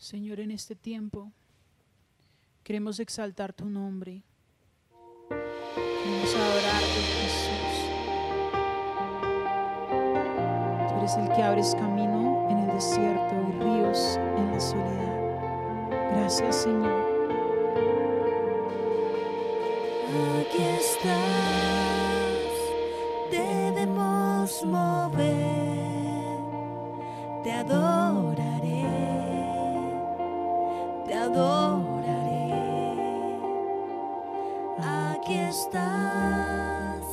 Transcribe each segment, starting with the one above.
Señor, en este tiempo queremos exaltar tu nombre. Queremos adorarte, Jesús. Tú eres el que abres camino en el desierto y ríos en la soledad. Gracias, Señor. Aquí estás, debemos mover, te adoro adoraré. Aquí estás,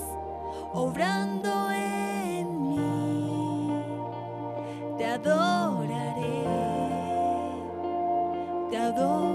obrando en mí. Te adoraré, te adoraré.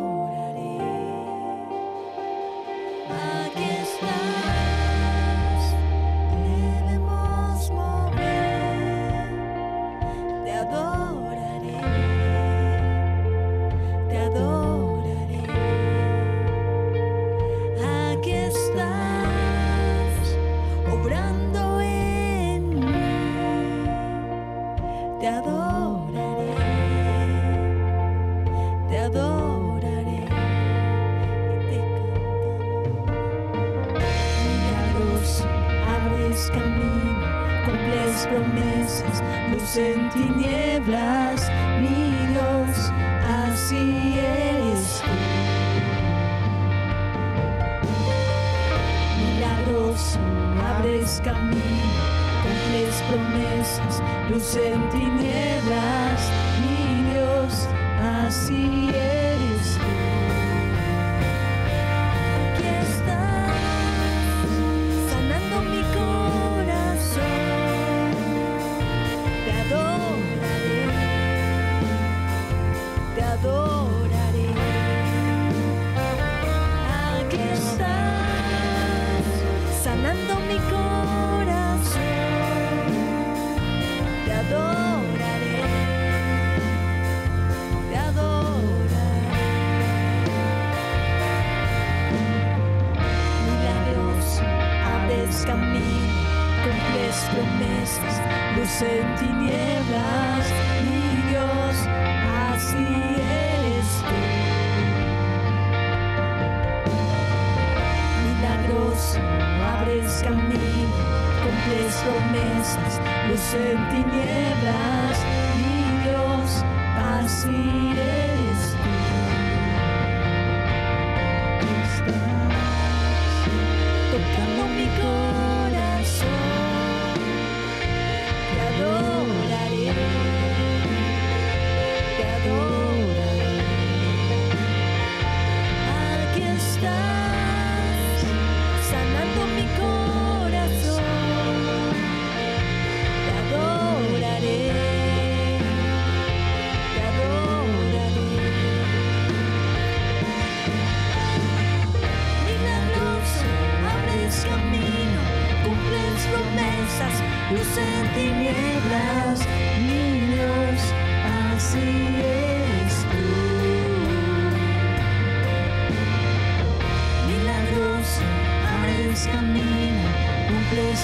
luz en tinieblas, mi Dios, así.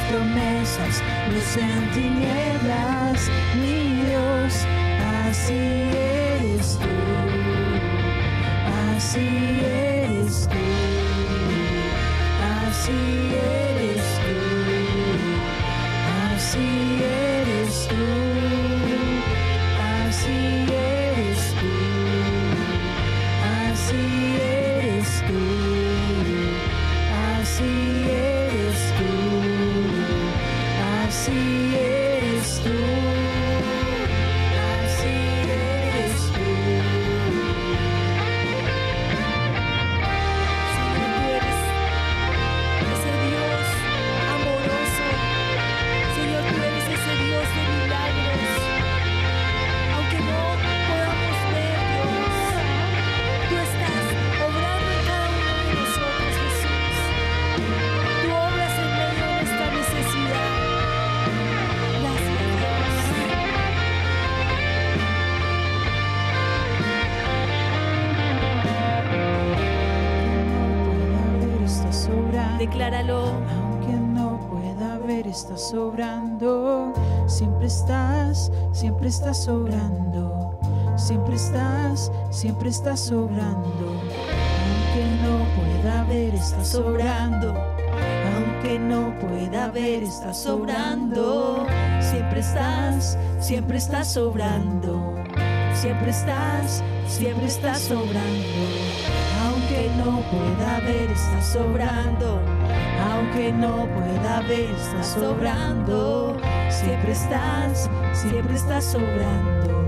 promesas, luz en tinieblas, mi Dios, así eres tú, así eres tú, así eres. Siempre estás sobrando. Aunque no pueda ver, estás sobrando. Aunque no pueda ver, estás sobrando. Siempre estás, siempre estás sobrando. Siempre estás, siempre estás sobrando. Aunque no pueda ver, estás sobrando. Aunque no pueda ver, estás sobrando. Siempre estás, siempre estás sobrando.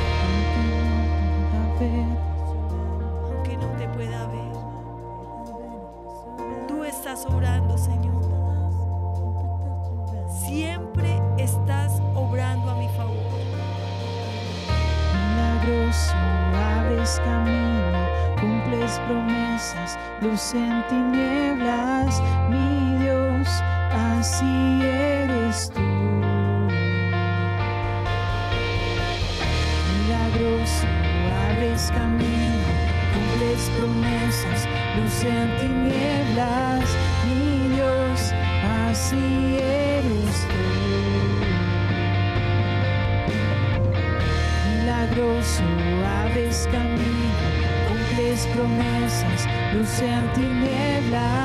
En tinieblas,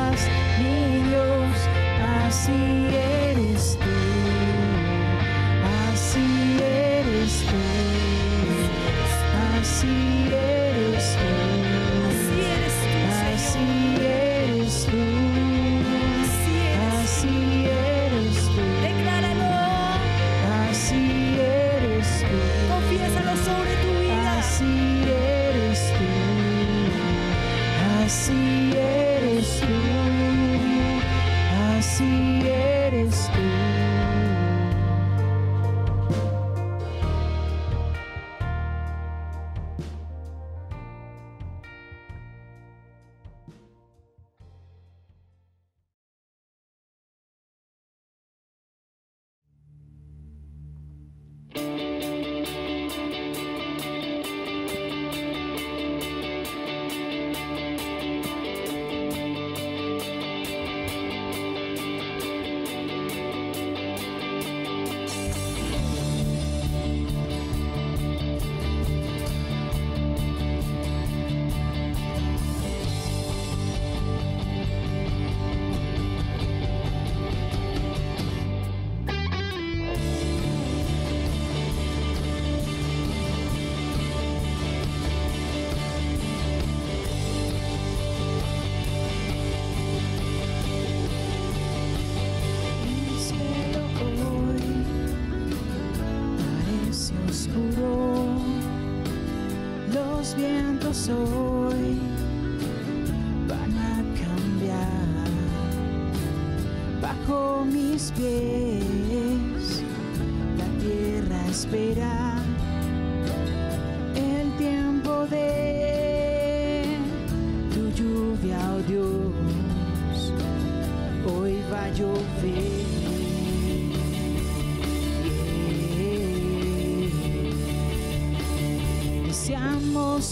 vientos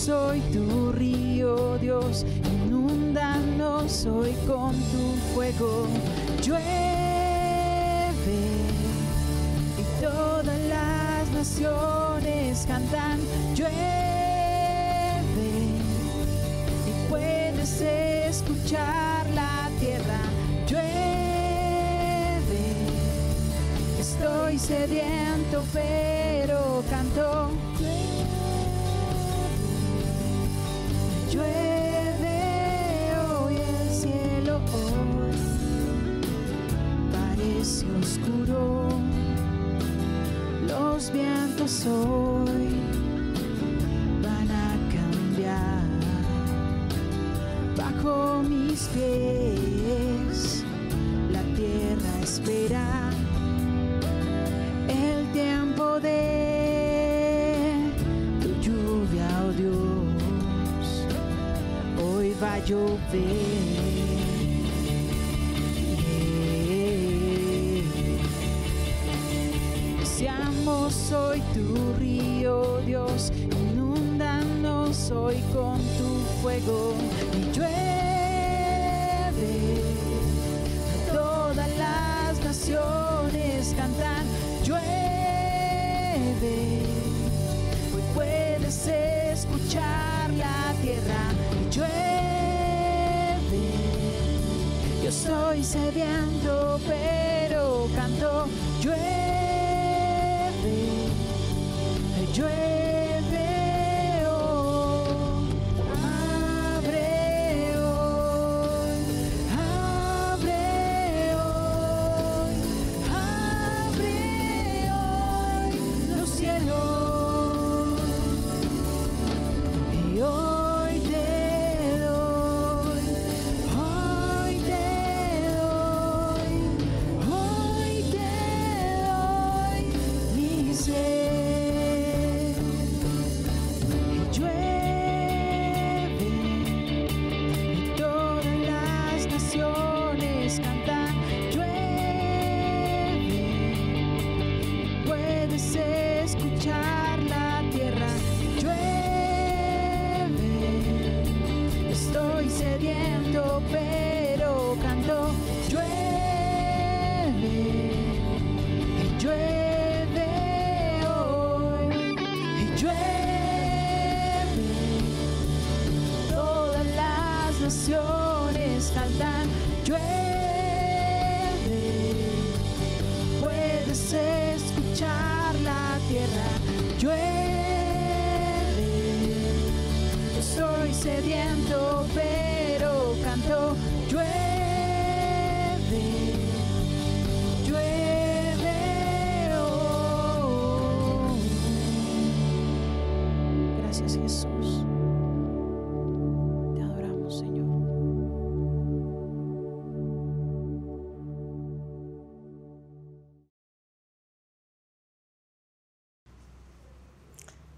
Hoy tu río, Dios, inundanos hoy con tu fuego. Llueve y todas las naciones cantan. Llueve y puedes escuchar la tierra. Llueve, estoy sediento, pero canto. Oscuro. Los vientos hoy van a cambiar bajo mis pies. La tierra espera el tiempo de tu lluvia, oh Dios. Hoy va a llover. Deseamos soy tu río, Dios, inundanos hoy con tu fuego y llueve. Todas las naciones cantan, llueve. Hoy puedes escuchar la tierra y llueve. Yo estoy sediento, Jesús. Te adoramos, Señor.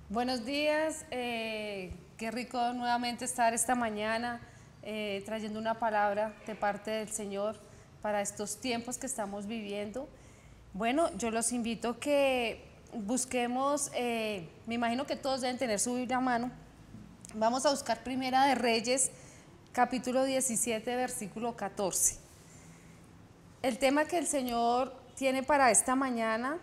Buenos días, eh, qué rico nuevamente estar esta mañana eh, trayendo una palabra de parte del Señor para estos tiempos que estamos viviendo. Bueno, yo los invito que busquemos, eh, me imagino que todos deben tener su Biblia a mano. Vamos a buscar Primera de Reyes, capítulo 17, versículo 14. El tema que el Señor tiene para esta mañana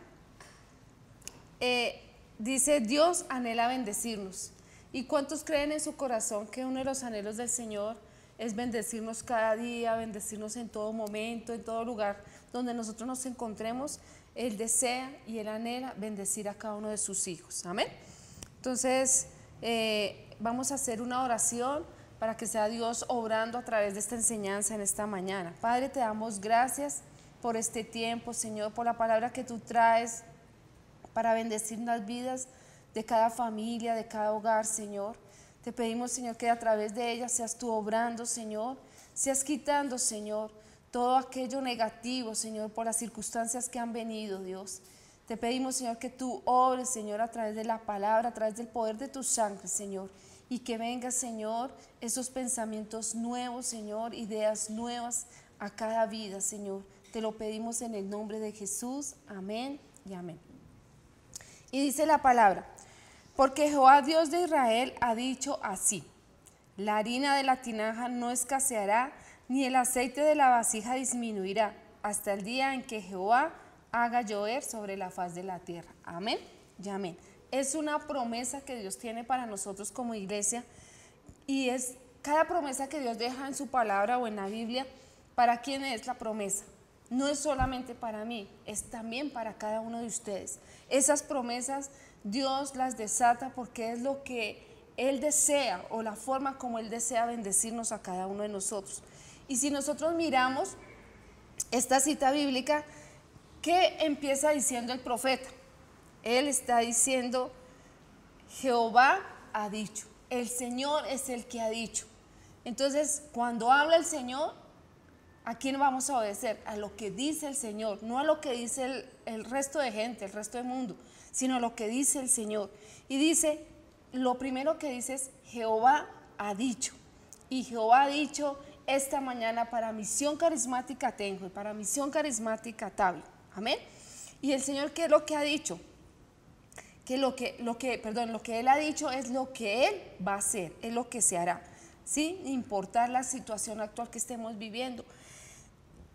eh, dice, Dios anhela bendecirnos. ¿Y cuántos creen en su corazón que uno de los anhelos del Señor es bendecirnos cada día, bendecirnos en todo momento, en todo lugar donde nosotros nos encontremos? Él desea y Él anhela bendecir a cada uno de sus hijos. Amén. Entonces, eh, vamos a hacer una oración para que sea Dios obrando a través de esta enseñanza en esta mañana. Padre, te damos gracias por este tiempo, Señor, por la palabra que tú traes para bendecir las vidas de cada familia, de cada hogar, Señor. Te pedimos, Señor, que a través de ella seas tú obrando, Señor, seas quitando, Señor, todo aquello negativo, Señor, por las circunstancias que han venido, Dios. Te pedimos, Señor, que tú obres, Señor, a través de la palabra, a través del poder de tu sangre, Señor. Y que venga, Señor, esos pensamientos nuevos, Señor, ideas nuevas a cada vida, Señor. Te lo pedimos en el nombre de Jesús. Amén y amén. Y dice la palabra, porque Jehová Dios de Israel ha dicho así, la harina de la tinaja no escaseará, ni el aceite de la vasija disminuirá, hasta el día en que Jehová haga llover sobre la faz de la tierra. Amén y amén. Es una promesa que Dios tiene para nosotros como iglesia y es cada promesa que Dios deja en su palabra o en la Biblia, ¿para quién es la promesa? no es solamente para mí, es también para cada uno de ustedes. Esas promesas Dios las desata porque es lo que Él desea o la forma como Él desea bendecirnos a cada uno de nosotros. Y si nosotros miramos esta cita bíblica, ¿qué empieza diciendo el profeta? Él está diciendo, Jehová ha dicho, el Señor es el que ha dicho. Entonces, cuando habla el Señor, ¿A quién vamos a obedecer? A lo que dice el Señor, no a lo que dice el, resto de gente, el resto del mundo, sino a lo que dice el Señor. Y dice, lo primero que dice es, Jehová ha dicho. Y Jehová ha dicho esta mañana para misión carismática tengo y para misión carismática Tabio. Amén. Y el Señor, ¿qué es lo que ha dicho? que lo que, lo que, perdón, lo que Él ha dicho es lo que Él va a hacer, es lo que se hará, sin importar la situación actual que estemos viviendo.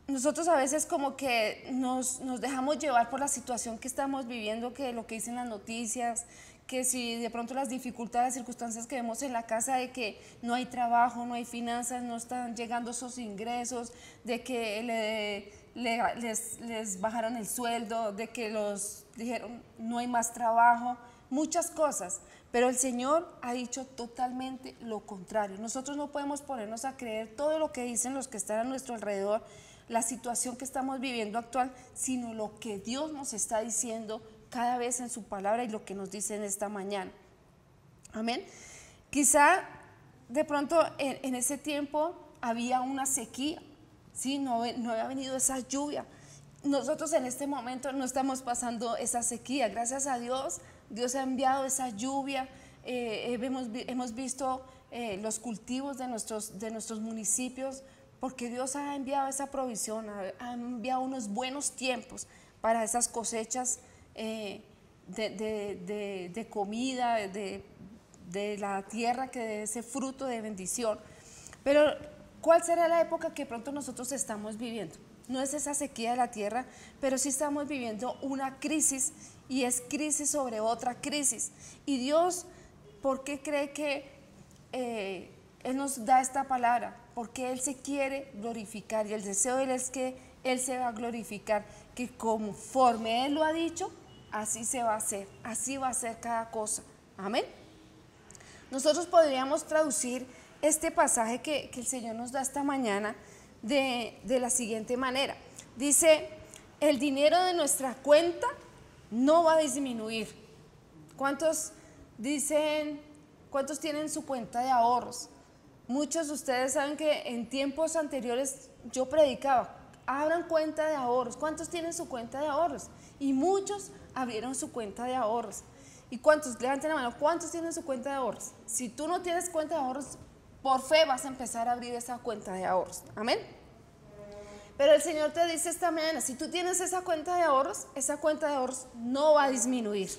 Nosotros a veces como que nos, nos dejamos llevar por la situación que estamos viviendo, que lo que dicen las noticias, que si de pronto las dificultades, circunstancias que vemos en la casa de que no hay trabajo, no hay finanzas, no están llegando esos ingresos, de que le, les, les, bajaron el sueldo, de que los dijeron no hay más trabajo, muchas cosas. Pero el Señor ha dicho totalmente lo contrario. Nosotros no podemos ponernos a creer todo lo que dicen los que están a nuestro alrededor, la situación que estamos viviendo actual, sino lo que Dios nos está diciendo cada vez en su palabra y lo que nos dice en esta mañana. Amén. Quizá de pronto en, ese tiempo había una sequía, ¿sí? no, no había venido esa lluvia. Nosotros en este momento no estamos pasando esa sequía. Gracias a Dios, Dios ha enviado esa lluvia. Eh, hemos, visto eh, los cultivos de nuestros municipios, porque Dios ha enviado esa provisión, ha, enviado unos buenos tiempos para esas cosechas eh, de, de, comida, de, de la tierra, que de ese fruto de bendición. Pero, ¿cuál será la época que pronto nosotros estamos viviendo? No es esa sequía de la tierra, pero sí estamos viviendo una crisis y es crisis sobre otra crisis. Y Dios, ¿por qué cree que eh, Él nos da esta palabra? Porque Él se quiere glorificar y el deseo de Él es que Él se va a glorificar, que conforme Él lo ha dicho, así se va a hacer, así va a ser cada cosa. Amén. Nosotros podríamos traducir este pasaje que, el Señor nos da esta mañana de, de la siguiente manera. Dice, el dinero de nuestra cuenta no va a disminuir. ¿Cuántos dicen, cuántos tienen su cuenta de ahorros? Muchos de ustedes saben que en tiempos anteriores yo predicaba, abran cuenta de ahorros. ¿Cuántos tienen su cuenta de ahorros? Y muchos abrieron su cuenta de ahorros. ¿Y cuántos? Levanten la mano. ¿Cuántos tienen su cuenta de ahorros? Si tú no tienes cuenta de ahorros, por fe vas a empezar a abrir esa cuenta de ahorros. Amén. Pero el Señor te dice esta mañana, si tú tienes esa cuenta de ahorros, esa cuenta de ahorros no va a disminuir.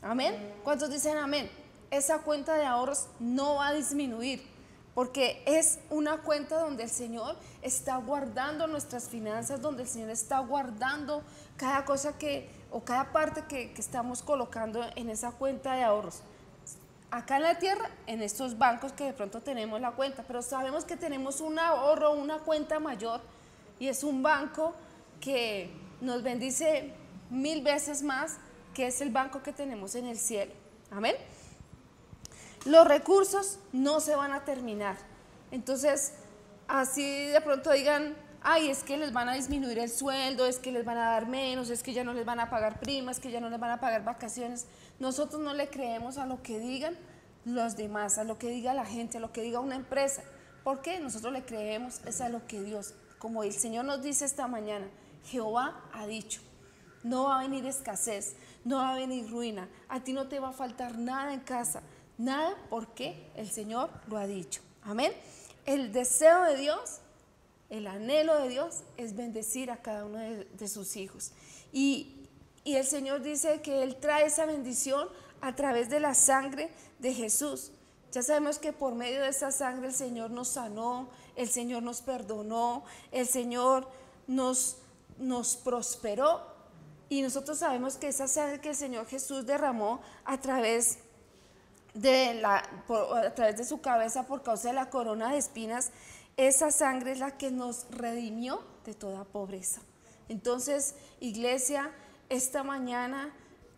Amén. ¿Cuántos dicen amén? Esa cuenta de ahorros no va a disminuir porque es una cuenta donde el Señor está guardando nuestras finanzas, donde el Señor está guardando cada cosa que, o cada parte que, estamos colocando en esa cuenta de ahorros. Acá en la tierra, en estos bancos que de pronto tenemos la cuenta, pero sabemos que tenemos un ahorro, una cuenta mayor, y es un banco que nos bendice mil veces más, que es el banco que tenemos en el cielo. Amén. Los recursos no se van a terminar. Entonces, así de pronto digan, ay, es que les van a disminuir el sueldo, es que les van a dar menos, es que ya no les van a pagar primas, que ya no les van a pagar vacaciones. Nosotros no le creemos a lo que digan los demás, a lo que diga la gente, a lo que diga una empresa. ¿Por qué? Nosotros le creemos es a lo que Dios, como el Señor nos dice esta mañana, Jehová ha dicho, no va a venir escasez, no va a venir ruina, a ti no te va a faltar nada en casa, Nada porque el Señor lo ha dicho. Amén. El deseo de Dios, el anhelo de Dios es bendecir a cada uno de, sus hijos. Y, el Señor dice que Él trae esa bendición a través de la sangre de Jesús. Ya sabemos que por medio de esa sangre el Señor nos sanó, el Señor nos perdonó, el Señor nos, nos prosperó. Y nosotros sabemos que esa sangre que el Señor Jesús derramó a través de la, a través de su cabeza por causa de la corona de espinas, esa sangre es la que nos redimió de toda pobreza. Entonces, iglesia, esta mañana,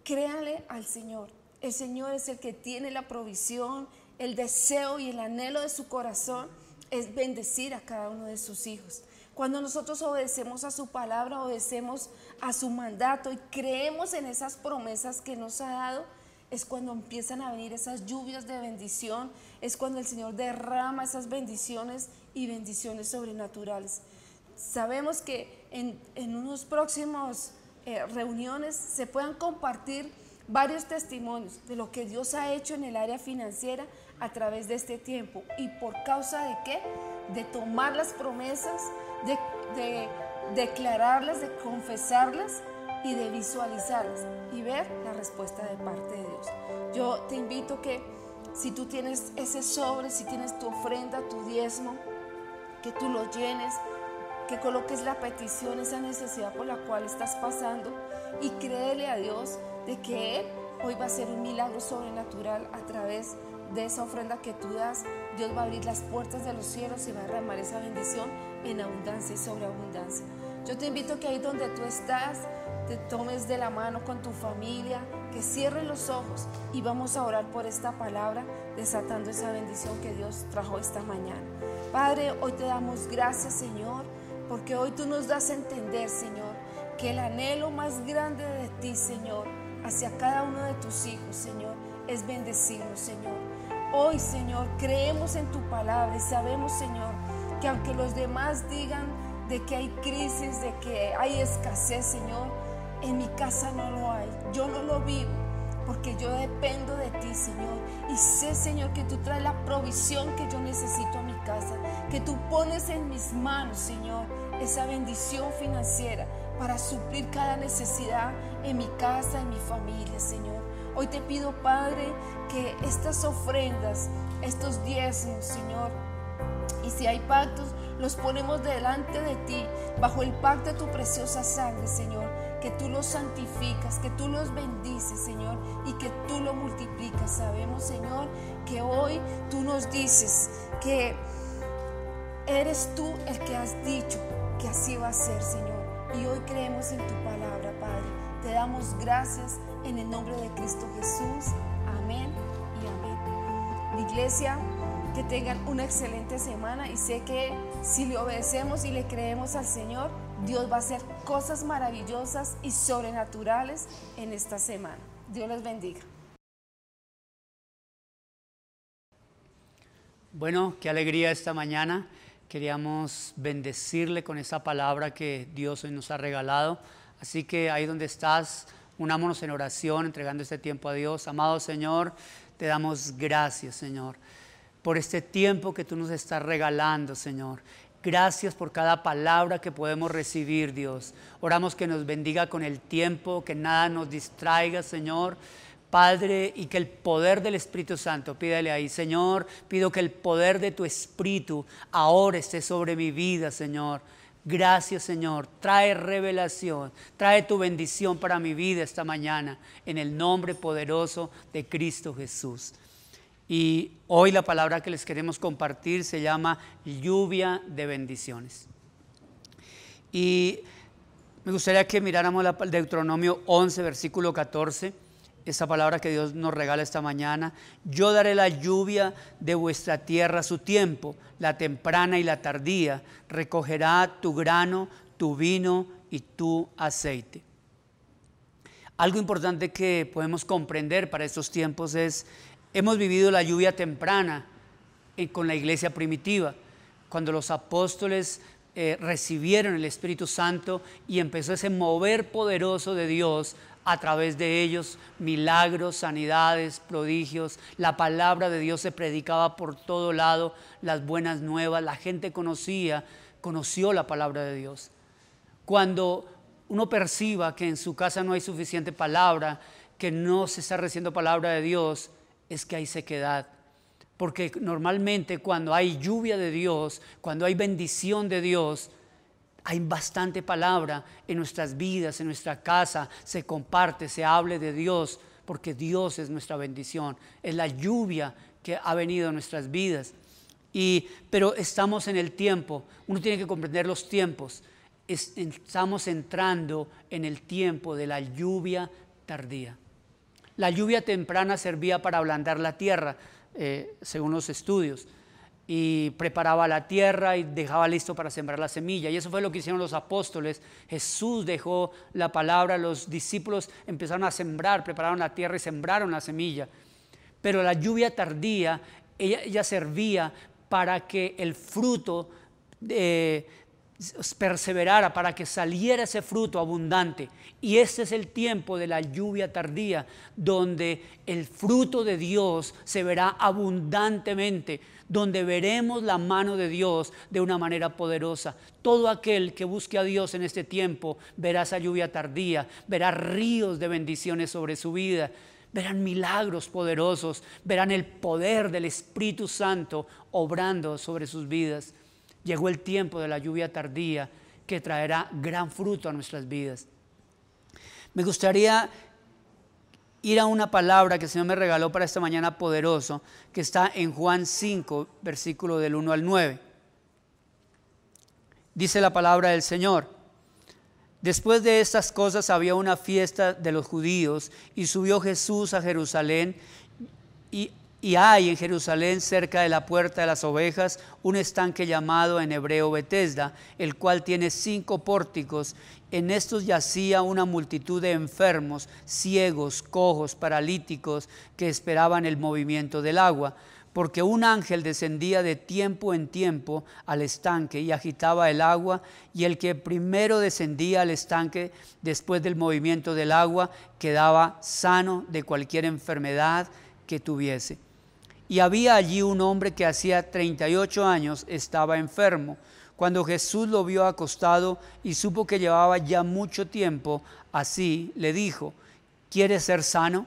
créanle al Señor. El Señor es el que tiene la provisión, el deseo y el anhelo de su corazón es bendecir a cada uno de sus hijos. Cuando nosotros obedecemos a su palabra, obedecemos a su mandato y creemos en esas promesas que nos ha dado, es cuando empiezan a venir esas lluvias de bendición, es cuando el Señor derrama esas bendiciones y bendiciones sobrenaturales. Sabemos que en, unos próximos eh, reuniones se puedan compartir varios testimonios de lo que Dios ha hecho en el área financiera a través de este tiempo. ¿Y por causa de qué? De tomar las promesas, de, de declararlas, de confesarlas y de visualizarlas y ver la respuesta de parte de Dios. Yo te invito que si tú tienes ese sobre, si tienes tu ofrenda, tu diezmo, que tú lo llenes, que coloques la petición, esa necesidad por la cual estás pasando y créele a Dios de que Él hoy va a hacer un milagro sobrenatural a través de esa ofrenda que tú das. Dios va a abrir las puertas de los cielos y va a derramar esa bendición en abundancia y sobreabundancia. Yo te invito que ahí donde tú estás, te tomes de la mano con tu familia, que cierres los ojos y vamos a orar por esta palabra, desatando esa bendición que Dios trajo esta mañana. Padre, hoy te damos gracias, Señor, porque hoy tú nos das a entender, Señor, que el anhelo más grande de ti, Señor, hacia cada uno de tus hijos, Señor, es bendecirnos, Señor. Hoy, Señor, creemos en tu palabra y sabemos, Señor, que aunque los demás digan de que hay crisis, de que hay escasez, Señor, en mi casa no lo hay. Yo no lo vivo porque yo dependo de ti, Señor. Y sé, Señor, que tú traes la provisión que yo necesito a mi casa, que tú pones en mis manos, Señor, esa bendición financiera para suplir cada necesidad en mi casa, en mi familia, Señor. Hoy te pido, Padre, que estas ofrendas, estos diezmos, Señor, y si hay pactos, los ponemos delante de ti, bajo el pacto de tu preciosa sangre, Señor. Que tú los santificas, que tú los bendices, Señor, y que tú lo multiplicas. Sabemos, Señor, que hoy tú nos dices que eres tú el que has dicho que así va a ser, Señor. Y hoy creemos en tu palabra, Padre. Te damos gracias en el nombre de Cristo Jesús. Amén y amén. Iglesia, que tengan una excelente semana y sé que si le obedecemos y le creemos al Señor, Dios va a hacer cosas maravillosas y sobrenaturales en esta semana. Dios les bendiga. Bueno, qué alegría esta mañana. Queríamos bendecirle con esa palabra que Dios hoy nos ha regalado. Así que ahí donde estás, unámonos en oración, entregando este tiempo a Dios. Amado Señor, te damos gracias, Señor, por este tiempo que tú nos estás regalando, Señor. Gracias por cada palabra que podemos recibir, Dios. Oramos que nos bendiga con el tiempo, que nada nos distraiga, Señor. Padre, y que el poder del Espíritu Santo, pídele ahí, Señor, pido que el poder de tu Espíritu ahora esté sobre mi vida, Señor. Gracias, Señor. Trae revelación, trae tu bendición para mi vida esta mañana, en el nombre poderoso de Cristo Jesús. Y hoy la palabra que les queremos compartir se llama lluvia de bendiciones. Y me gustaría que miráramos el Deuteronomio 11, versículo 14 esa palabra que Dios nos regala esta mañana. Yo daré la lluvia de vuestra tierra a su tiempo, la temprana y la tardía. Recogerá tu grano, tu vino y tu aceite. Algo importante que podemos comprender para estos tiempos es, hemos vivido la lluvia temprana con la iglesia primitiva, cuando los apóstoles eh, recibieron el Espíritu Santo y empezó ese mover poderoso de Dios a través de ellos milagros, sanidades, prodigios. La palabra de Dios se predicaba por todo lado, las buenas nuevas, la gente conocía, conoció la palabra de Dios. Cuando uno perciba que en su casa no hay suficiente palabra, que no se está recibiendo palabra de Dios, es que hay sequedad. Porque normalmente cuando hay lluvia de Dios, cuando hay bendición de Dios, hay bastante palabra en nuestras vidas, en nuestra casa, se comparte, se hable de Dios, porque Dios es nuestra bendición, es la lluvia que ha venido a nuestras vidas. Y, pero estamos en el tiempo, uno tiene que comprender los tiempos. estamos entrando en el tiempo de la lluvia tardía. La lluvia temprana servía para ablandar la tierra, eh, según los estudios y preparaba la tierra y dejaba listo para sembrar la semilla. Y eso fue lo que hicieron los apóstoles. Jesús dejó la palabra, los discípulos empezaron a sembrar, prepararon la tierra y sembraron la semilla. Pero la lluvia tardía, ella, servía para que el fruto eh, perseverara para que saliera ese fruto abundante. Y este es el tiempo de la lluvia tardía, donde el fruto de Dios se verá abundantemente, donde veremos la mano de Dios de una manera poderosa. Todo aquel que busque a Dios en este tiempo verá esa lluvia tardía, verá ríos de bendiciones sobre su vida. Verán milagros poderosos, verán el poder del Espíritu Santo obrando sobre sus vidas. Llegó el tiempo de la lluvia tardía que traerá gran fruto a nuestras vidas. Me gustaría ir a una palabra que el Señor me regaló para esta mañana poderoso, que está en Juan 5, versículo del 1 al 9. Dice la palabra del Señor. Después de estas cosas había una fiesta de los judíos y subió Jesús a Jerusalén y y hay en Jerusalén, cerca de la puerta de las ovejas, un estanque llamado en hebreo Betesda, el cual tiene cinco pórticos. En estos yacía una multitud de enfermos, ciegos, cojos, paralíticos, que esperaban el movimiento del agua. Porque un ángel descendía de tiempo en tiempo al estanque y agitaba el agua, y el que primero descendía al estanque después del movimiento del agua quedaba sano de cualquier enfermedad que tuviese. Y había allí un hombre que hacía 38 años estaba enfermo. Cuando Jesús lo vio acostado y supo que llevaba ya mucho tiempo así, le dijo, ¿quieres ser sano?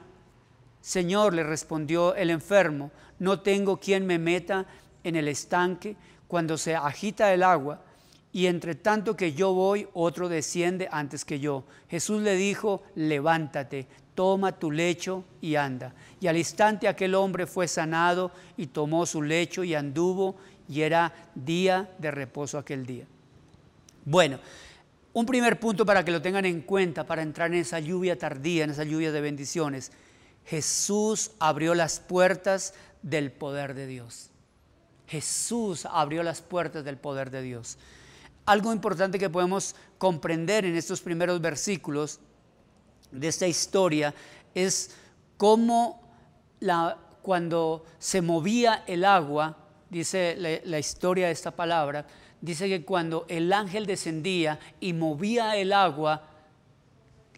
Señor, le respondió el enfermo, no tengo quien me meta en el estanque cuando se agita el agua, y entre tanto que yo voy, otro desciende antes que yo. Jesús le dijo, levántate, toma tu lecho y anda. Y al instante aquel hombre fue sanado y tomó su lecho y anduvo y era día de reposo aquel día. Bueno, un primer punto para que lo tengan en cuenta, para entrar en esa lluvia tardía, en esa lluvia de bendiciones. Jesús abrió las puertas del poder de Dios. Jesús abrió las puertas del poder de Dios. Algo importante que podemos comprender en estos primeros versículos de esta historia es cómo la, cuando se movía el agua, dice la, historia de esta palabra, dice que cuando el ángel descendía y movía el agua,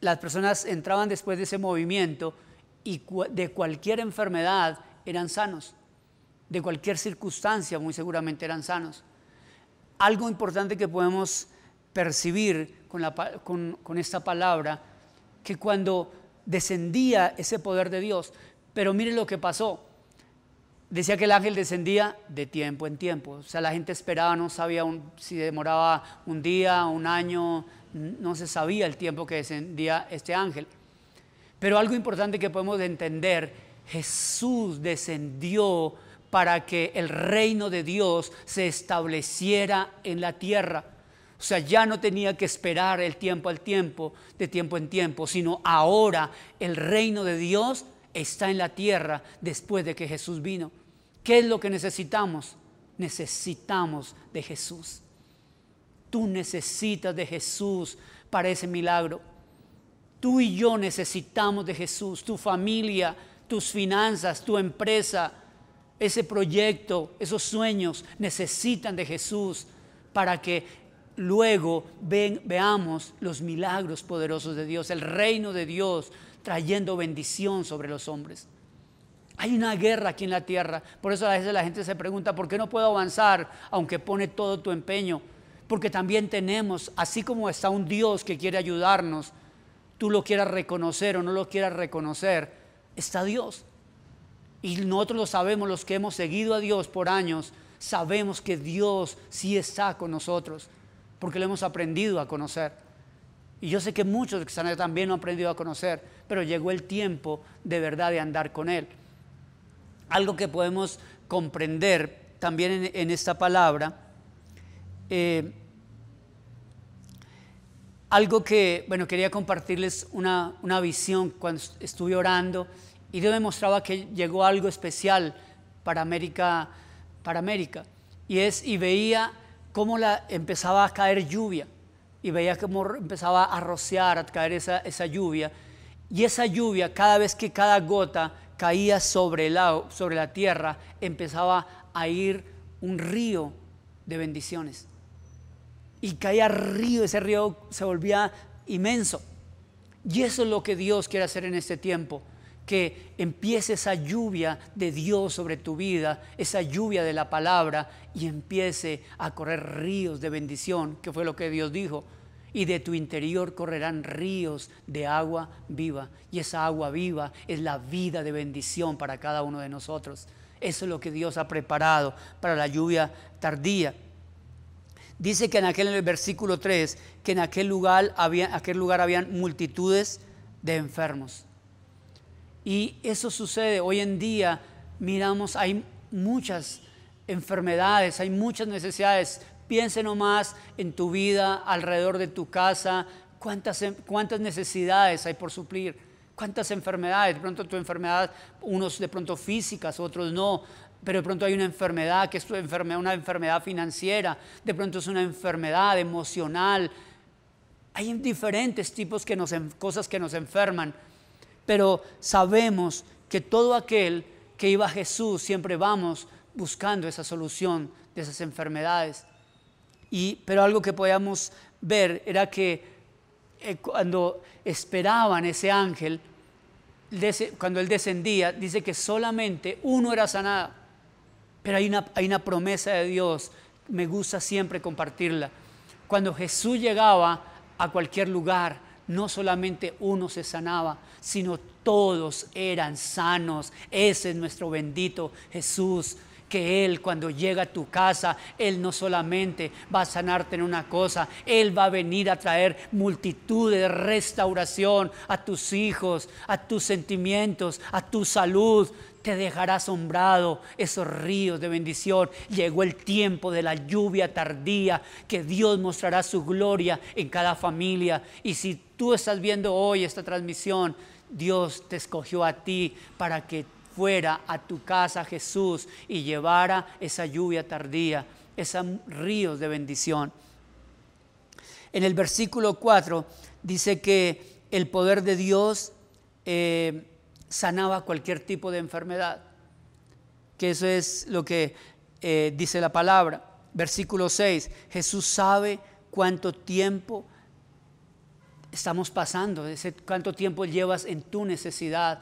las personas entraban después de ese movimiento y de cualquier enfermedad eran sanos, de cualquier circunstancia muy seguramente eran sanos. Algo importante que podemos percibir con, la, con, con esta palabra que cuando descendía ese poder de Dios, pero miren lo que pasó. Decía que el ángel descendía de tiempo en tiempo. O sea, la gente esperaba, no sabía si demoraba un día, un año, no se sabía el tiempo que descendía este ángel. Pero algo importante que podemos entender, Jesús descendió para que el reino de Dios se estableciera en la tierra. O sea, ya no tenía que esperar el tiempo al tiempo, de tiempo en tiempo, sino ahora el reino de Dios está en la tierra después de que Jesús vino. ¿Qué es lo que necesitamos? Necesitamos de Jesús. Tú necesitas de Jesús para ese milagro. Tú y yo necesitamos de Jesús, tu familia, tus finanzas, tu empresa, ese proyecto, esos sueños necesitan de Jesús para que luego veamos los milagros poderosos de Dios, el reino de Dios trayendo bendición sobre los hombres. Hay una guerra aquí en la tierra, por eso a veces la gente se pregunta, ¿por qué no puedo avanzar aunque pone todo tu empeño? Porque también tenemos, así como está un Dios que quiere ayudarnos, tú lo quieras reconocer o no lo quieras reconocer, está Dios. Y nosotros lo sabemos, los que hemos seguido a Dios por años, sabemos que Dios sí está con nosotros porque lo hemos aprendido a conocer. Y yo sé que muchos que están también lo han aprendido a conocer, pero llegó el tiempo de verdad de andar con Él. Algo que podemos comprender también en, esta palabra, eh, algo que, bueno, quería compartirles una, una visión cuando estuve orando y Dios me mostraba que llegó algo especial para América, para América. Y es, y veía cómo la, empezaba a caer lluvia y veía cómo empezaba a rociar, a caer esa, esa lluvia. Y esa lluvia, cada vez que cada gota caía sobre, el, sobre la tierra, empezaba a ir un río de bendiciones. y caía río, ese río se volvía inmenso. Y eso es lo que Dios quiere hacer en este tiempo, que empiece esa lluvia de Dios sobre tu vida, esa lluvia de la palabra y empiece a correr ríos de bendición, que fue lo que Dios dijo. Y de tu interior correrán ríos de agua viva. Y esa agua viva es la vida de bendición para cada uno de nosotros. Eso es lo que Dios ha preparado para la lluvia tardía. Dice que en aquel en el versículo 3, que en aquel lugar, había, aquel lugar habían multitudes de enfermos. Y eso sucede hoy en día, miramos, hay muchas enfermedades, hay muchas necesidades. Piense nomás en tu vida, alrededor de tu casa, cuántas, cuántas necesidades hay por suplir, cuántas enfermedades. De pronto tu enfermedad, unos de pronto físicas, otros no, pero de pronto hay una enfermedad que es enfermedad, una enfermedad financiera, de pronto es una enfermedad emocional. Hay diferentes tipos de cosas que nos enferman, pero sabemos que todo aquel que iba a Jesús siempre vamos buscando esa solución de esas enfermedades. Y, pero algo que podíamos ver era que eh, cuando esperaban ese ángel, cuando él descendía, dice que solamente uno era sanado. Pero hay una, hay una promesa de Dios, me gusta siempre compartirla. Cuando Jesús llegaba a cualquier lugar, no solamente uno se sanaba, sino todos eran sanos. Ese es nuestro bendito Jesús que Él cuando llega a tu casa, Él no solamente va a sanarte en una cosa, Él va a venir a traer multitud de restauración a tus hijos, a tus sentimientos, a tu salud. Te dejará asombrado esos ríos de bendición. Llegó el tiempo de la lluvia tardía, que Dios mostrará su gloria en cada familia. Y si tú estás viendo hoy esta transmisión, Dios te escogió a ti para que fuera a tu casa Jesús y llevara esa lluvia tardía, esos ríos de bendición. En el versículo 4 dice que el poder de Dios eh, sanaba cualquier tipo de enfermedad, que eso es lo que eh, dice la palabra. Versículo 6, Jesús sabe cuánto tiempo estamos pasando, cuánto tiempo llevas en tu necesidad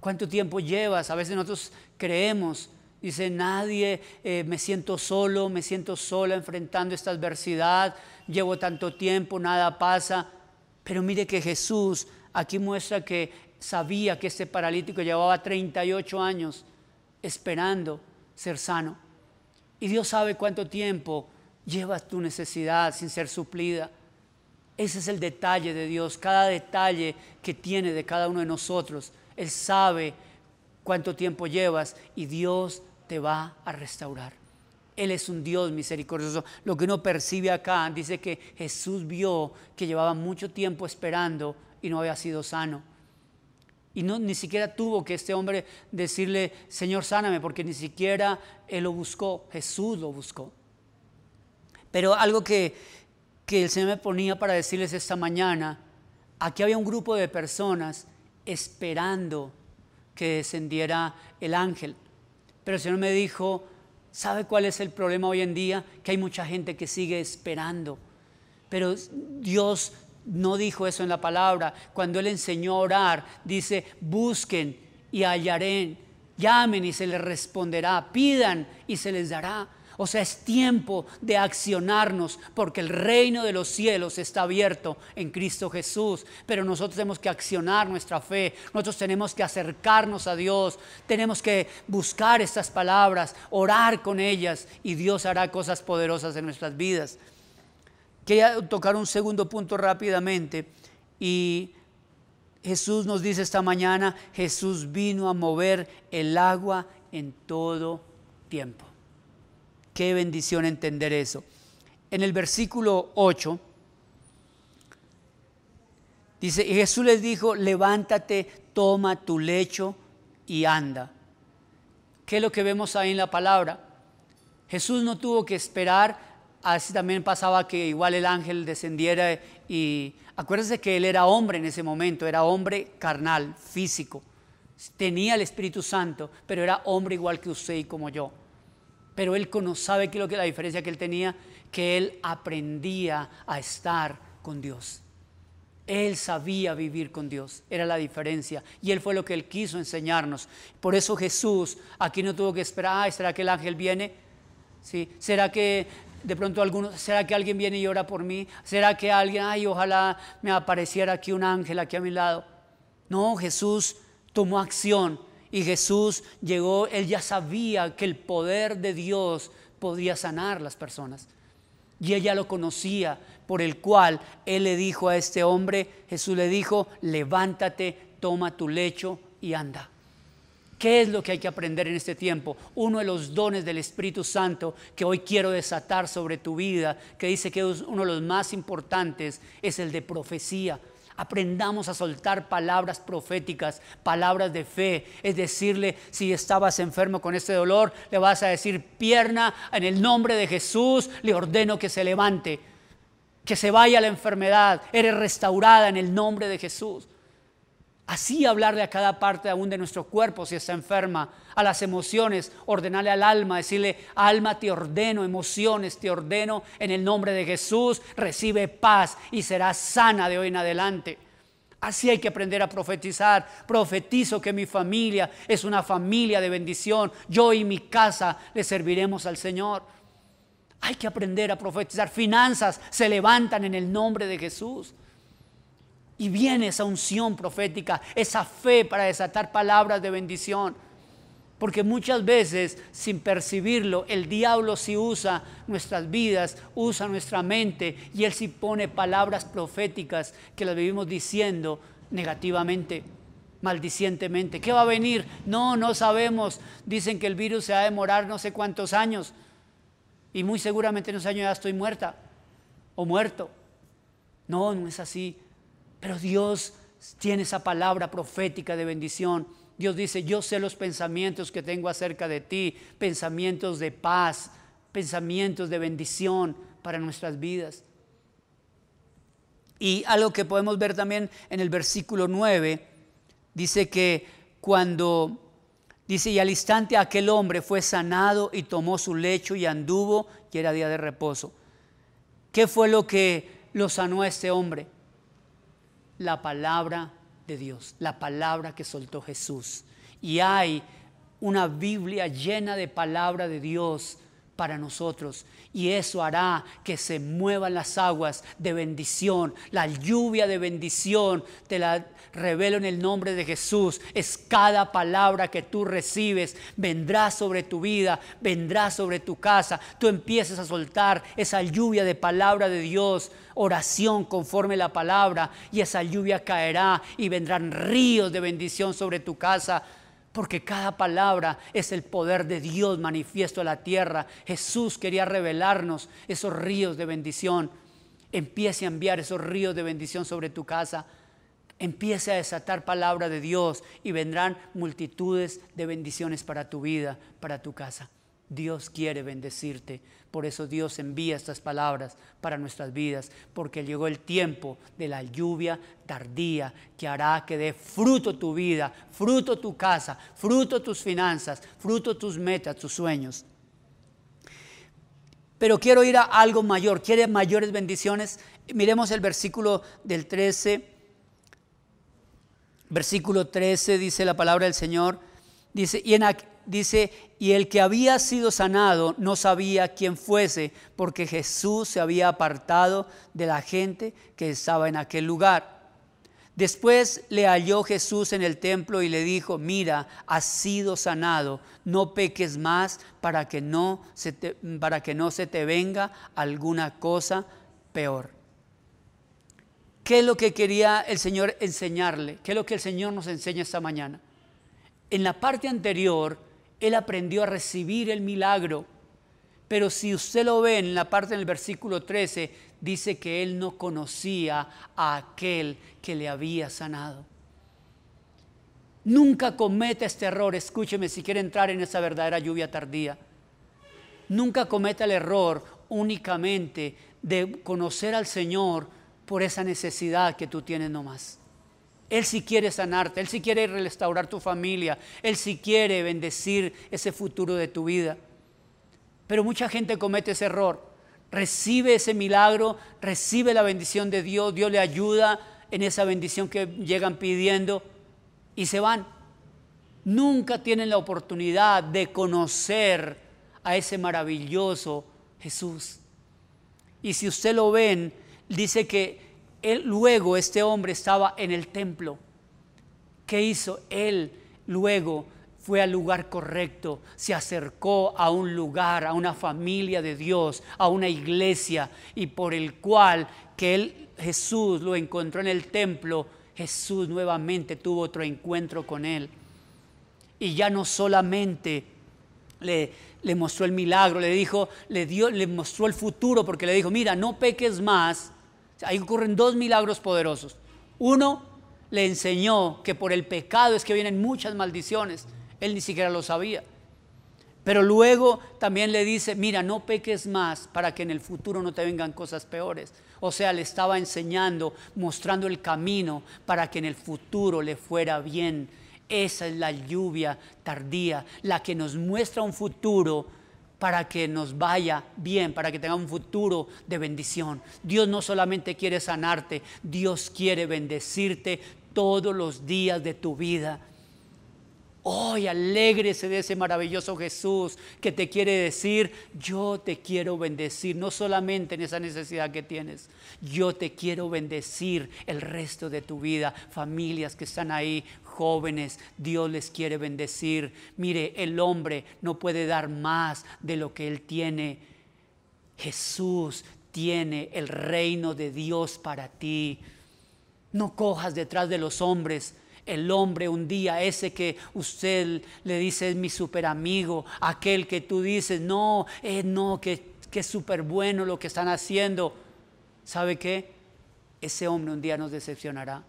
¿Cuánto tiempo llevas? A veces nosotros creemos, dice nadie, eh, me siento solo, me siento sola enfrentando esta adversidad, llevo tanto tiempo, nada pasa. Pero mire que Jesús aquí muestra que sabía que este paralítico llevaba 38 años esperando ser sano. Y Dios sabe cuánto tiempo llevas tu necesidad sin ser suplida. Ese es el detalle de Dios, cada detalle que tiene de cada uno de nosotros él sabe cuánto tiempo llevas y Dios te va a restaurar. Él es un Dios misericordioso. Lo que uno percibe acá dice que Jesús vio que llevaba mucho tiempo esperando y no había sido sano. Y no, ni siquiera tuvo que este hombre decirle, Señor, sáname, porque ni siquiera Él lo buscó, Jesús lo buscó. Pero algo que, que el Señor me ponía para decirles esta mañana, aquí había un grupo de personas esperando que descendiera el ángel. Pero el Señor me dijo, ¿sabe cuál es el problema hoy en día? Que hay mucha gente que sigue esperando. Pero Dios no dijo eso en la palabra. Cuando Él enseñó a orar, dice, busquen y hallarán, llamen y se les responderá, pidan y se les dará. O sea, es tiempo de accionarnos porque el reino de los cielos está abierto en Cristo Jesús. Pero nosotros tenemos que accionar nuestra fe, nosotros tenemos que acercarnos a Dios, tenemos que buscar estas palabras, orar con ellas y Dios hará cosas poderosas en nuestras vidas. Quería tocar un segundo punto rápidamente y Jesús nos dice esta mañana, Jesús vino a mover el agua en todo tiempo. Qué bendición entender eso. En el versículo 8 dice, y Jesús les dijo, levántate, toma tu lecho y anda. ¿Qué es lo que vemos ahí en la palabra? Jesús no tuvo que esperar, así también pasaba que igual el ángel descendiera y acuérdense que él era hombre en ese momento, era hombre carnal, físico. Tenía el Espíritu Santo, pero era hombre igual que usted y como yo pero él sabe que lo que la diferencia que él tenía, que él aprendía a estar con Dios. Él sabía vivir con Dios, era la diferencia. Y Él fue lo que Él quiso enseñarnos. Por eso Jesús aquí no tuvo que esperar, Ay, ¿será que el ángel viene? ¿Sí? ¿Será que de pronto alguno, será que alguien viene y ora por mí? ¿Será que alguien, ay, ojalá me apareciera aquí un ángel aquí a mi lado? No, Jesús tomó acción y Jesús llegó, Él ya sabía que el poder de Dios podía sanar las personas. Y ella lo conocía, por el cual él le dijo a este hombre, Jesús le dijo, levántate, toma tu lecho y anda. ¿Qué es lo que hay que aprender en este tiempo? Uno de los dones del Espíritu Santo que hoy quiero desatar sobre tu vida, que dice que es uno de los más importantes, es el de profecía. Aprendamos a soltar palabras proféticas, palabras de fe. Es decirle, si estabas enfermo con este dolor, le vas a decir, pierna, en el nombre de Jesús, le ordeno que se levante, que se vaya la enfermedad, eres restaurada en el nombre de Jesús. Así hablarle a cada parte aún de nuestro cuerpo si está enferma, a las emociones, ordenarle al alma, decirle, alma te ordeno, emociones te ordeno, en el nombre de Jesús, recibe paz y serás sana de hoy en adelante. Así hay que aprender a profetizar. Profetizo que mi familia es una familia de bendición. Yo y mi casa le serviremos al Señor. Hay que aprender a profetizar. Finanzas se levantan en el nombre de Jesús. Y viene esa unción profética, esa fe para desatar palabras de bendición. Porque muchas veces, sin percibirlo, el diablo sí usa nuestras vidas, usa nuestra mente y él sí pone palabras proféticas que las vivimos diciendo negativamente, maldicientemente. ¿Qué va a venir? No, no sabemos. Dicen que el virus se va a demorar no sé cuántos años y muy seguramente en unos años ya estoy muerta o muerto. No, no es así. Pero Dios tiene esa palabra profética de bendición. Dios dice, yo sé los pensamientos que tengo acerca de ti, pensamientos de paz, pensamientos de bendición para nuestras vidas. Y algo que podemos ver también en el versículo 9, dice que cuando, dice, y al instante aquel hombre fue sanado y tomó su lecho y anduvo y era día de reposo. ¿Qué fue lo que lo sanó a este hombre? La palabra de Dios, la palabra que soltó Jesús. Y hay una Biblia llena de palabra de Dios para nosotros. Y eso hará que se muevan las aguas de bendición, la lluvia de bendición. Te la revelo en el nombre de Jesús. Es cada palabra que tú recibes, vendrá sobre tu vida, vendrá sobre tu casa. Tú empiezas a soltar esa lluvia de palabra de Dios, oración conforme la palabra, y esa lluvia caerá y vendrán ríos de bendición sobre tu casa porque cada palabra es el poder de Dios manifiesto a la tierra. Jesús quería revelarnos esos ríos de bendición. Empiece a enviar esos ríos de bendición sobre tu casa. Empiece a desatar palabra de Dios y vendrán multitudes de bendiciones para tu vida, para tu casa. Dios quiere bendecirte. Por eso Dios envía estas palabras para nuestras vidas, porque llegó el tiempo de la lluvia tardía que hará que dé fruto tu vida, fruto tu casa, fruto tus finanzas, fruto tus metas, tus sueños. Pero quiero ir a algo mayor, quiere mayores bendiciones. Miremos el versículo del 13. Versículo 13 dice la palabra del Señor. Dice, y en, dice, y el que había sido sanado no sabía quién fuese, porque Jesús se había apartado de la gente que estaba en aquel lugar. Después le halló Jesús en el templo y le dijo, mira, has sido sanado, no peques más para que no se te, para que no se te venga alguna cosa peor. ¿Qué es lo que quería el Señor enseñarle? ¿Qué es lo que el Señor nos enseña esta mañana? En la parte anterior, él aprendió a recibir el milagro. Pero si usted lo ve en la parte del versículo 13, dice que él no conocía a aquel que le había sanado. Nunca cometa este error, escúcheme si quiere entrar en esa verdadera lluvia tardía. Nunca cometa el error únicamente de conocer al Señor por esa necesidad que tú tienes nomás. Él sí quiere sanarte, Él sí quiere restaurar tu familia, Él sí quiere bendecir ese futuro de tu vida. Pero mucha gente comete ese error. recibe ese milagro, recibe la bendición de Dios, Dios le ayuda en esa bendición que llegan pidiendo y se van. Nunca tienen la oportunidad de conocer a ese maravilloso Jesús. Y si usted lo ven, dice que él, luego este hombre estaba en el templo. ¿Qué hizo? Él luego fue al lugar correcto, se acercó a un lugar, a una familia de Dios, a una iglesia, y por el cual que él, Jesús lo encontró en el templo, Jesús nuevamente tuvo otro encuentro con él. Y ya no solamente le, mostró el milagro, le dijo, le dio, le mostró el futuro, porque le dijo, mira, no peques más. Ahí ocurren dos milagros poderosos. Uno, le enseñó que por el pecado es que vienen muchas maldiciones. Él ni siquiera lo sabía. Pero luego también le dice, mira, no peques más para que en el futuro no te vengan cosas peores. O sea, le estaba enseñando, mostrando el camino para que en el futuro le fuera bien. Esa es la lluvia tardía, la que nos muestra un futuro para que nos vaya bien, para que tenga un futuro de bendición. Dios no solamente quiere sanarte, Dios quiere bendecirte todos los días de tu vida. Hoy alégrese de ese maravilloso Jesús que te quiere decir, yo te quiero bendecir, no solamente en esa necesidad que tienes, yo te quiero bendecir el resto de tu vida, familias que están ahí, jóvenes, Dios les quiere bendecir. Mire, el hombre no puede dar más de lo que él tiene. Jesús tiene el reino de Dios para ti. No cojas detrás de los hombres el hombre un día, ese que usted le dice es mi super amigo, aquel que tú dices, no, eh, no, que, que es súper bueno lo que están haciendo. ¿Sabe qué? Ese hombre un día nos decepcionará.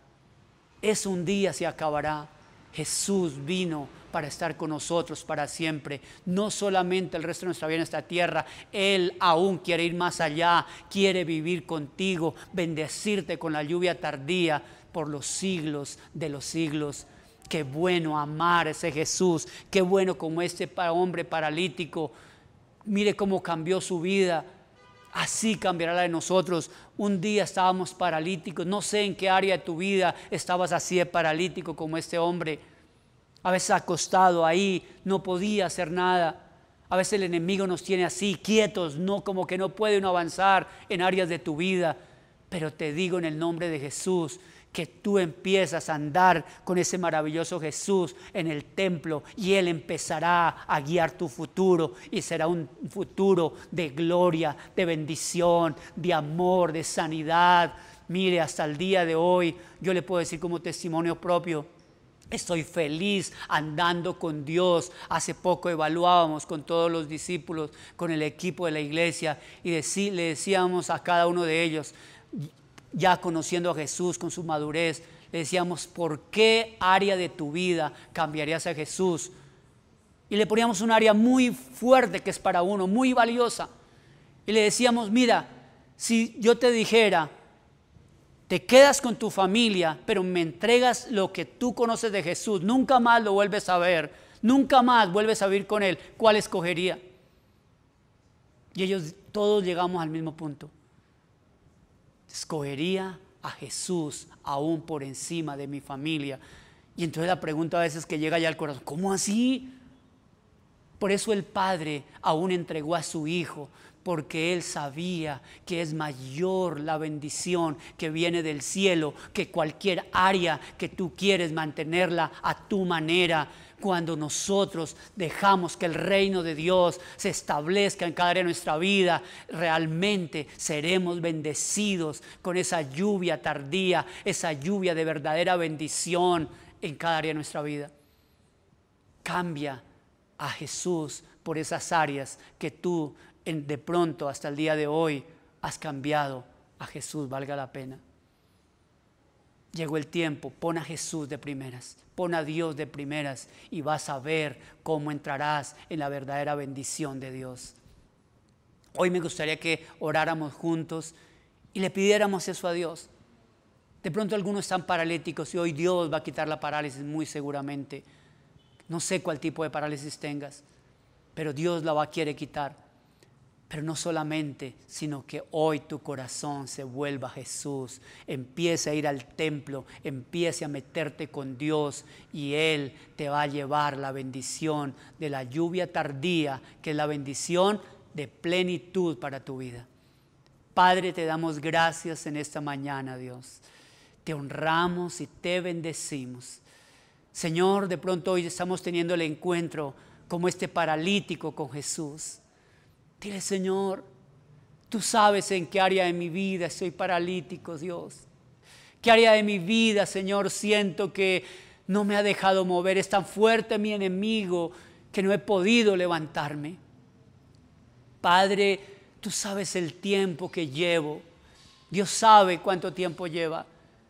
Es un día se acabará. Jesús vino para estar con nosotros para siempre. No solamente el resto de nuestra vida en esta tierra, Él aún quiere ir más allá, quiere vivir contigo, bendecirte con la lluvia tardía por los siglos de los siglos. Qué bueno amar a ese Jesús, qué bueno como este hombre paralítico. Mire cómo cambió su vida. Así cambiará la de nosotros. Un día estábamos paralíticos. No sé en qué área de tu vida estabas así de paralítico como este hombre. A veces acostado ahí, no podía hacer nada. A veces el enemigo nos tiene así, quietos, no como que no puede uno avanzar en áreas de tu vida. Pero te digo en el nombre de Jesús, que tú empiezas a andar con ese maravilloso Jesús en el templo y Él empezará a guiar tu futuro y será un futuro de gloria, de bendición, de amor, de sanidad. Mire, hasta el día de hoy yo le puedo decir como testimonio propio, Estoy feliz andando con Dios. Hace poco evaluábamos con todos los discípulos, con el equipo de la iglesia y le decíamos a cada uno de ellos, ya conociendo a Jesús con su madurez, le decíamos, ¿por qué área de tu vida cambiarías a Jesús? Y le poníamos un área muy fuerte que es para uno, muy valiosa. Y le decíamos, mira, si yo te dijera, te quedas con tu familia, pero me entregas lo que tú conoces de Jesús, nunca más lo vuelves a ver, nunca más vuelves a vivir con Él, ¿cuál escogería? Y ellos todos llegamos al mismo punto escogería a Jesús aún por encima de mi familia. Y entonces la pregunta a veces que llega ya al corazón, ¿cómo así? Por eso el Padre aún entregó a su Hijo, porque Él sabía que es mayor la bendición que viene del cielo que cualquier área que tú quieres mantenerla a tu manera cuando nosotros dejamos que el reino de Dios se establezca en cada área de nuestra vida, realmente seremos bendecidos con esa lluvia tardía, esa lluvia de verdadera bendición en cada área de nuestra vida. Cambia a Jesús por esas áreas que tú de pronto hasta el día de hoy has cambiado a Jesús, valga la pena. Llegó el tiempo, pon a Jesús de primeras, pon a Dios de primeras y vas a ver cómo entrarás en la verdadera bendición de Dios. Hoy me gustaría que oráramos juntos y le pidiéramos eso a Dios. De pronto algunos están paralíticos y hoy Dios va a quitar la parálisis muy seguramente. No sé cuál tipo de parálisis tengas, pero Dios la va a quiere quitar. Pero no solamente, sino que hoy tu corazón se vuelva a Jesús, empiece a ir al templo, empiece a meterte con Dios y Él te va a llevar la bendición de la lluvia tardía, que es la bendición de plenitud para tu vida. Padre, te damos gracias en esta mañana, Dios. Te honramos y te bendecimos. Señor, de pronto hoy estamos teniendo el encuentro como este paralítico con Jesús. Dile, Señor, tú sabes en qué área de mi vida estoy paralítico, Dios. ¿Qué área de mi vida, Señor, siento que no me ha dejado mover? Es tan fuerte mi enemigo que no he podido levantarme. Padre, tú sabes el tiempo que llevo. Dios sabe cuánto tiempo lleva.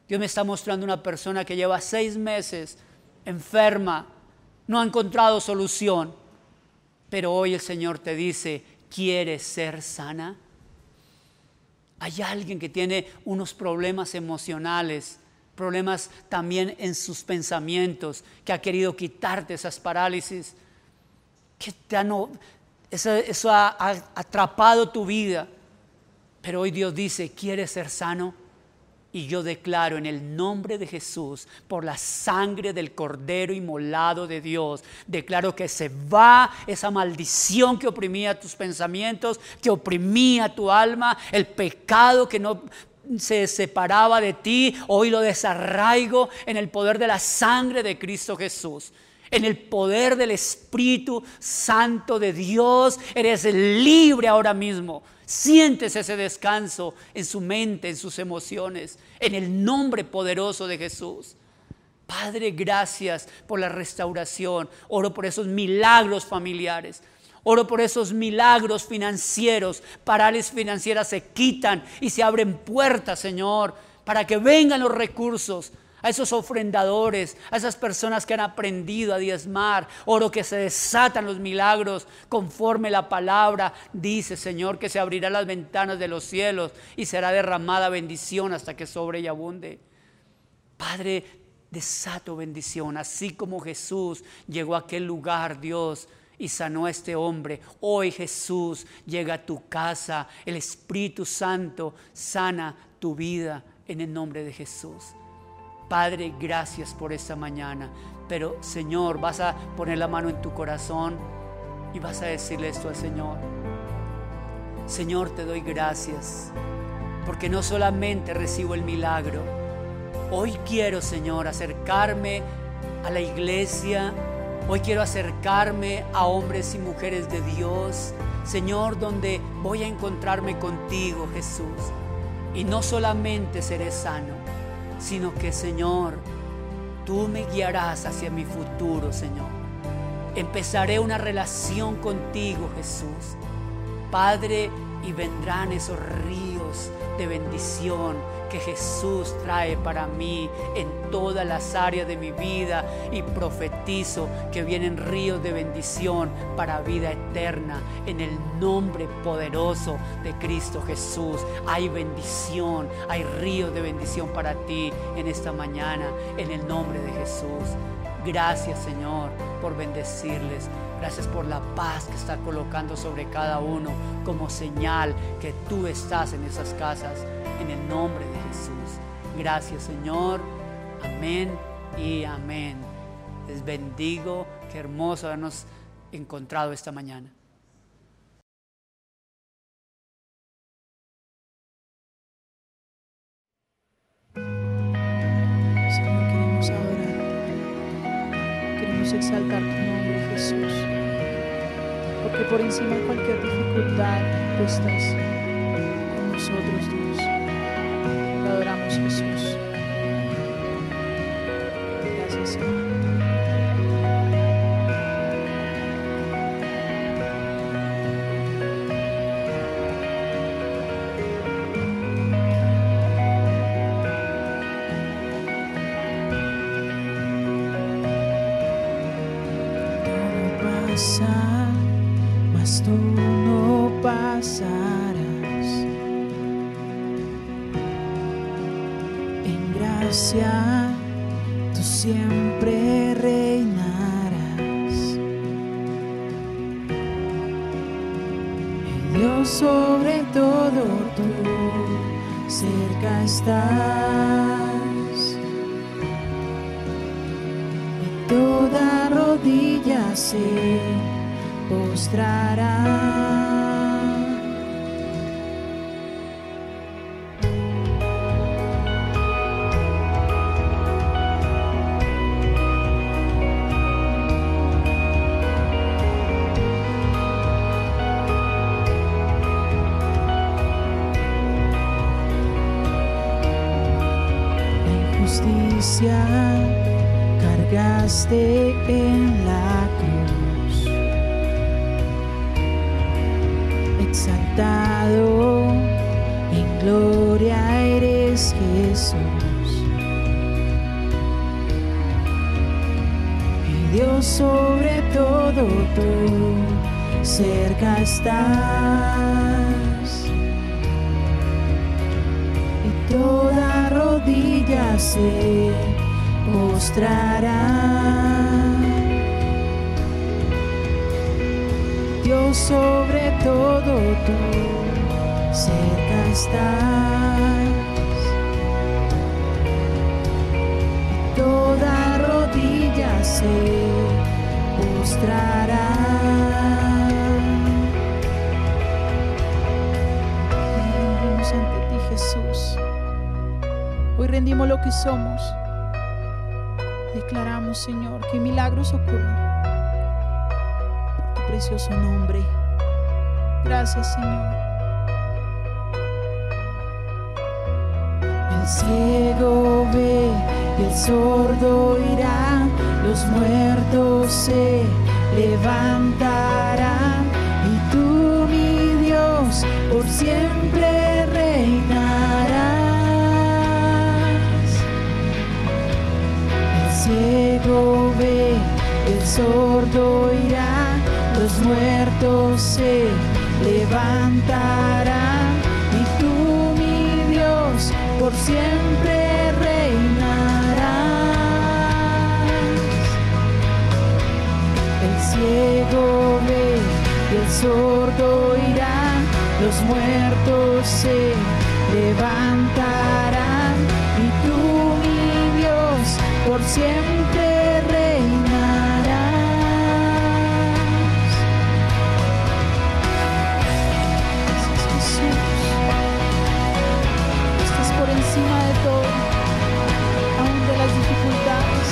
Dios me está mostrando una persona que lleva seis meses enferma, no ha encontrado solución. Pero hoy el Señor te dice, ¿quieres ser sana? Hay alguien que tiene unos problemas emocionales, problemas también en sus pensamientos, que ha querido quitarte esas parálisis, que te eso, eso ha atrapado tu vida. Pero hoy Dios dice, ¿quieres ser sano? Y yo declaro en el nombre de Jesús, por la sangre del Cordero inmolado de Dios, declaro que se va esa maldición que oprimía tus pensamientos, que oprimía tu alma, el pecado que no se separaba de ti, hoy lo desarraigo en el poder de la sangre de Cristo Jesús. En el poder del Espíritu Santo de Dios, eres libre ahora mismo Sientes ese descanso en su mente, en sus emociones, en el nombre poderoso de Jesús. Padre, gracias por la restauración. Oro por esos milagros familiares. Oro por esos milagros financieros. Parálisis financieras se quitan y se abren puertas, Señor, para que vengan los recursos a esos ofrendadores, a esas personas que han aprendido a diezmar. Oro que se desatan los milagros conforme la palabra dice, Señor, que se abrirán las ventanas de los cielos y será derramada bendición hasta que sobre y abunde. Padre, desato bendición, así como Jesús llegó a aquel lugar, Dios, y sanó a este hombre. Hoy Jesús llega a tu casa, el Espíritu Santo sana tu vida en el nombre de Jesús. Padre, gracias por esta mañana. Pero Señor, vas a poner la mano en tu corazón y vas a decirle esto al Señor. Señor, te doy gracias porque no solamente recibo el milagro. Hoy quiero, Señor, acercarme a la iglesia. Hoy quiero acercarme a hombres y mujeres de Dios. Señor, donde voy a encontrarme contigo, Jesús. Y no solamente seré sano, sino que Señor, tú me guiarás hacia mi futuro, Señor. Empezaré una relación contigo, Jesús. Padre, y vendrán esos ríos de bendición que Jesús trae para mí en todas las áreas de mi vida y profetizo que vienen ríos de bendición para vida eterna en el nombre poderoso de Cristo Jesús. Hay bendición, hay ríos de bendición para ti en esta mañana en el nombre de Jesús. Gracias Señor por bendecirles. Gracias por la paz que está colocando sobre cada uno como señal que tú estás en esas casas en el nombre de Jesús. Gracias Señor. Amén y amén. Les bendigo. Qué hermoso habernos encontrado esta mañana. Queremos exaltar tu nombre, Jesús. Porque por encima de cualquier dificultad, tú estás con nosotros, Dios. Te adoramos, Jesús. Gracias, Señor. Cargaste en la cruz. Exaltado en gloria eres Jesús. Y Dios sobre todo tú, cerca estás. y toda rodilla se postrará. Dios sobre todo tú, cerca estás. Toda rodilla se postrará. Ante ti, Jesús. Hoy rendimos lo que somos. Declaramos, Señor, que milagros ocurren. Por tu precioso nombre. Gracias, Señor. El ciego ve y el sordo irá, los muertos se levantarán y tú, mi Dios, por siempre sordo irá, los muertos se levantarán y tú, mi Dios, por siempre reinarás. El ciego ve y el sordo irá, los muertos se levantarán y tú, mi Dios, por siempre todo, aún de las dificultades.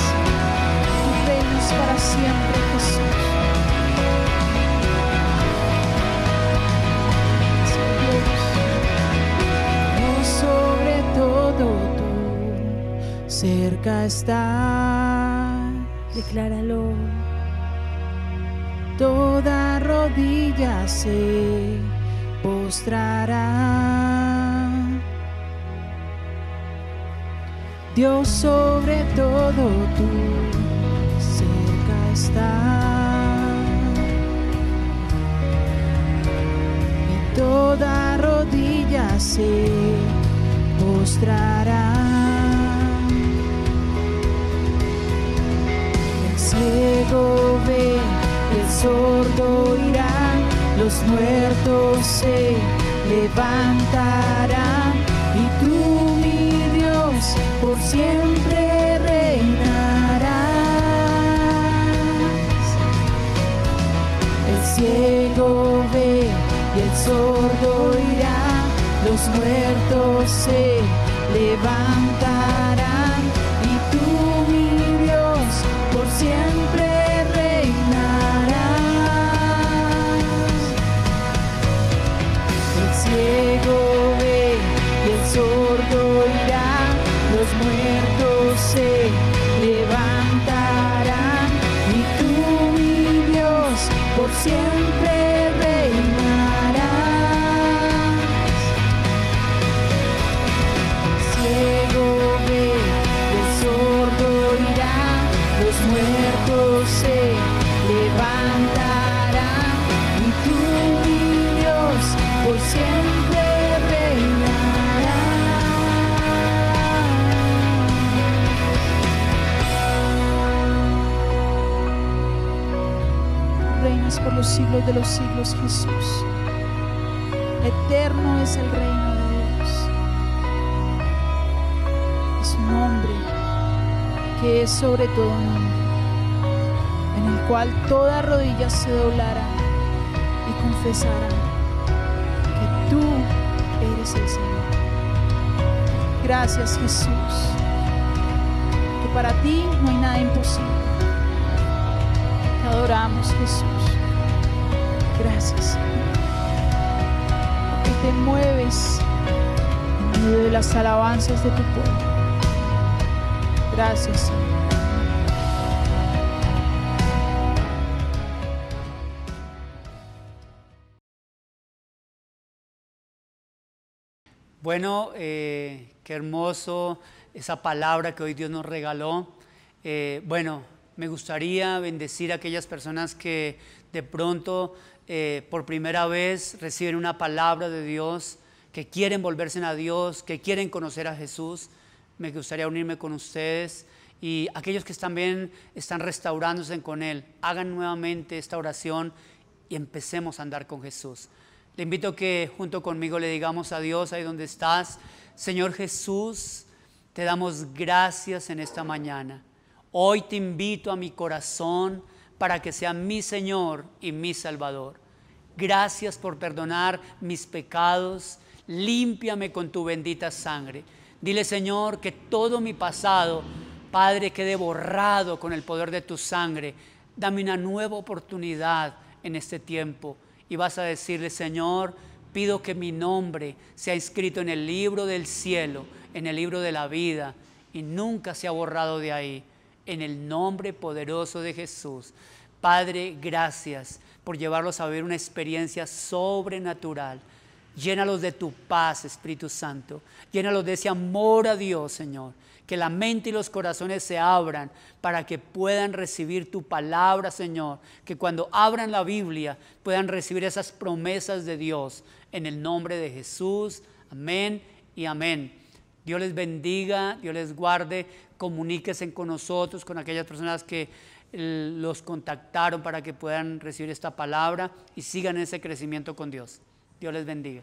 Tu reino es para siempre, Jesús. Dios sobre todo tú, cerca estás. Decláralo. Toda rodilla se postrará. Dios sobre todo tú, cerca está. Y toda rodilla se postrará. El ciego ve, el sordo irá, los muertos se levantarán siempre reinarás. El ciego ve y el sordo irá, los muertos se levantarán siglos de los siglos, Jesús. Eterno es el reino de Dios. Es un nombre que es sobre todo nombre, en el cual toda rodilla se doblará y confesará que tú eres el Señor. Gracias Jesús, que para ti no hay nada imposible. Te adoramos Jesús. Gracias. Porque te mueves en medio de las alabanzas de tu pueblo. Gracias Señor. Bueno, eh, qué hermoso esa palabra que hoy Dios nos regaló. Eh, bueno, me gustaría bendecir a aquellas personas que de pronto eh, por primera vez reciben una palabra de Dios, que quieren volverse a Dios, que quieren conocer a Jesús. Me gustaría unirme con ustedes y aquellos que también están restaurándose con Él, hagan nuevamente esta oración y empecemos a andar con Jesús. Le invito que junto conmigo le digamos a Dios ahí donde estás, Señor Jesús, te damos gracias en esta mañana. Hoy te invito a mi corazón para que sea mi Señor y mi Salvador. Gracias por perdonar mis pecados. Límpiame con tu bendita sangre. Dile, Señor, que todo mi pasado, Padre, quede borrado con el poder de tu sangre. Dame una nueva oportunidad en este tiempo y vas a decirle, Señor, pido que mi nombre sea escrito en el libro del cielo, en el libro de la vida, y nunca sea borrado de ahí, en el nombre poderoso de Jesús. Padre, gracias por llevarlos a ver una experiencia sobrenatural. Llénalos de tu paz, Espíritu Santo. Llénalos de ese amor a Dios, Señor que la mente y los corazones se abran para que puedan recibir tu palabra, Señor. Que cuando abran la Biblia puedan recibir esas promesas de Dios. En el nombre de Jesús. Amén y amén. Dios les bendiga, Dios les guarde. Comuníquense con nosotros, con aquellas personas que los contactaron para que puedan recibir esta palabra y sigan ese crecimiento con Dios. Dios les bendiga.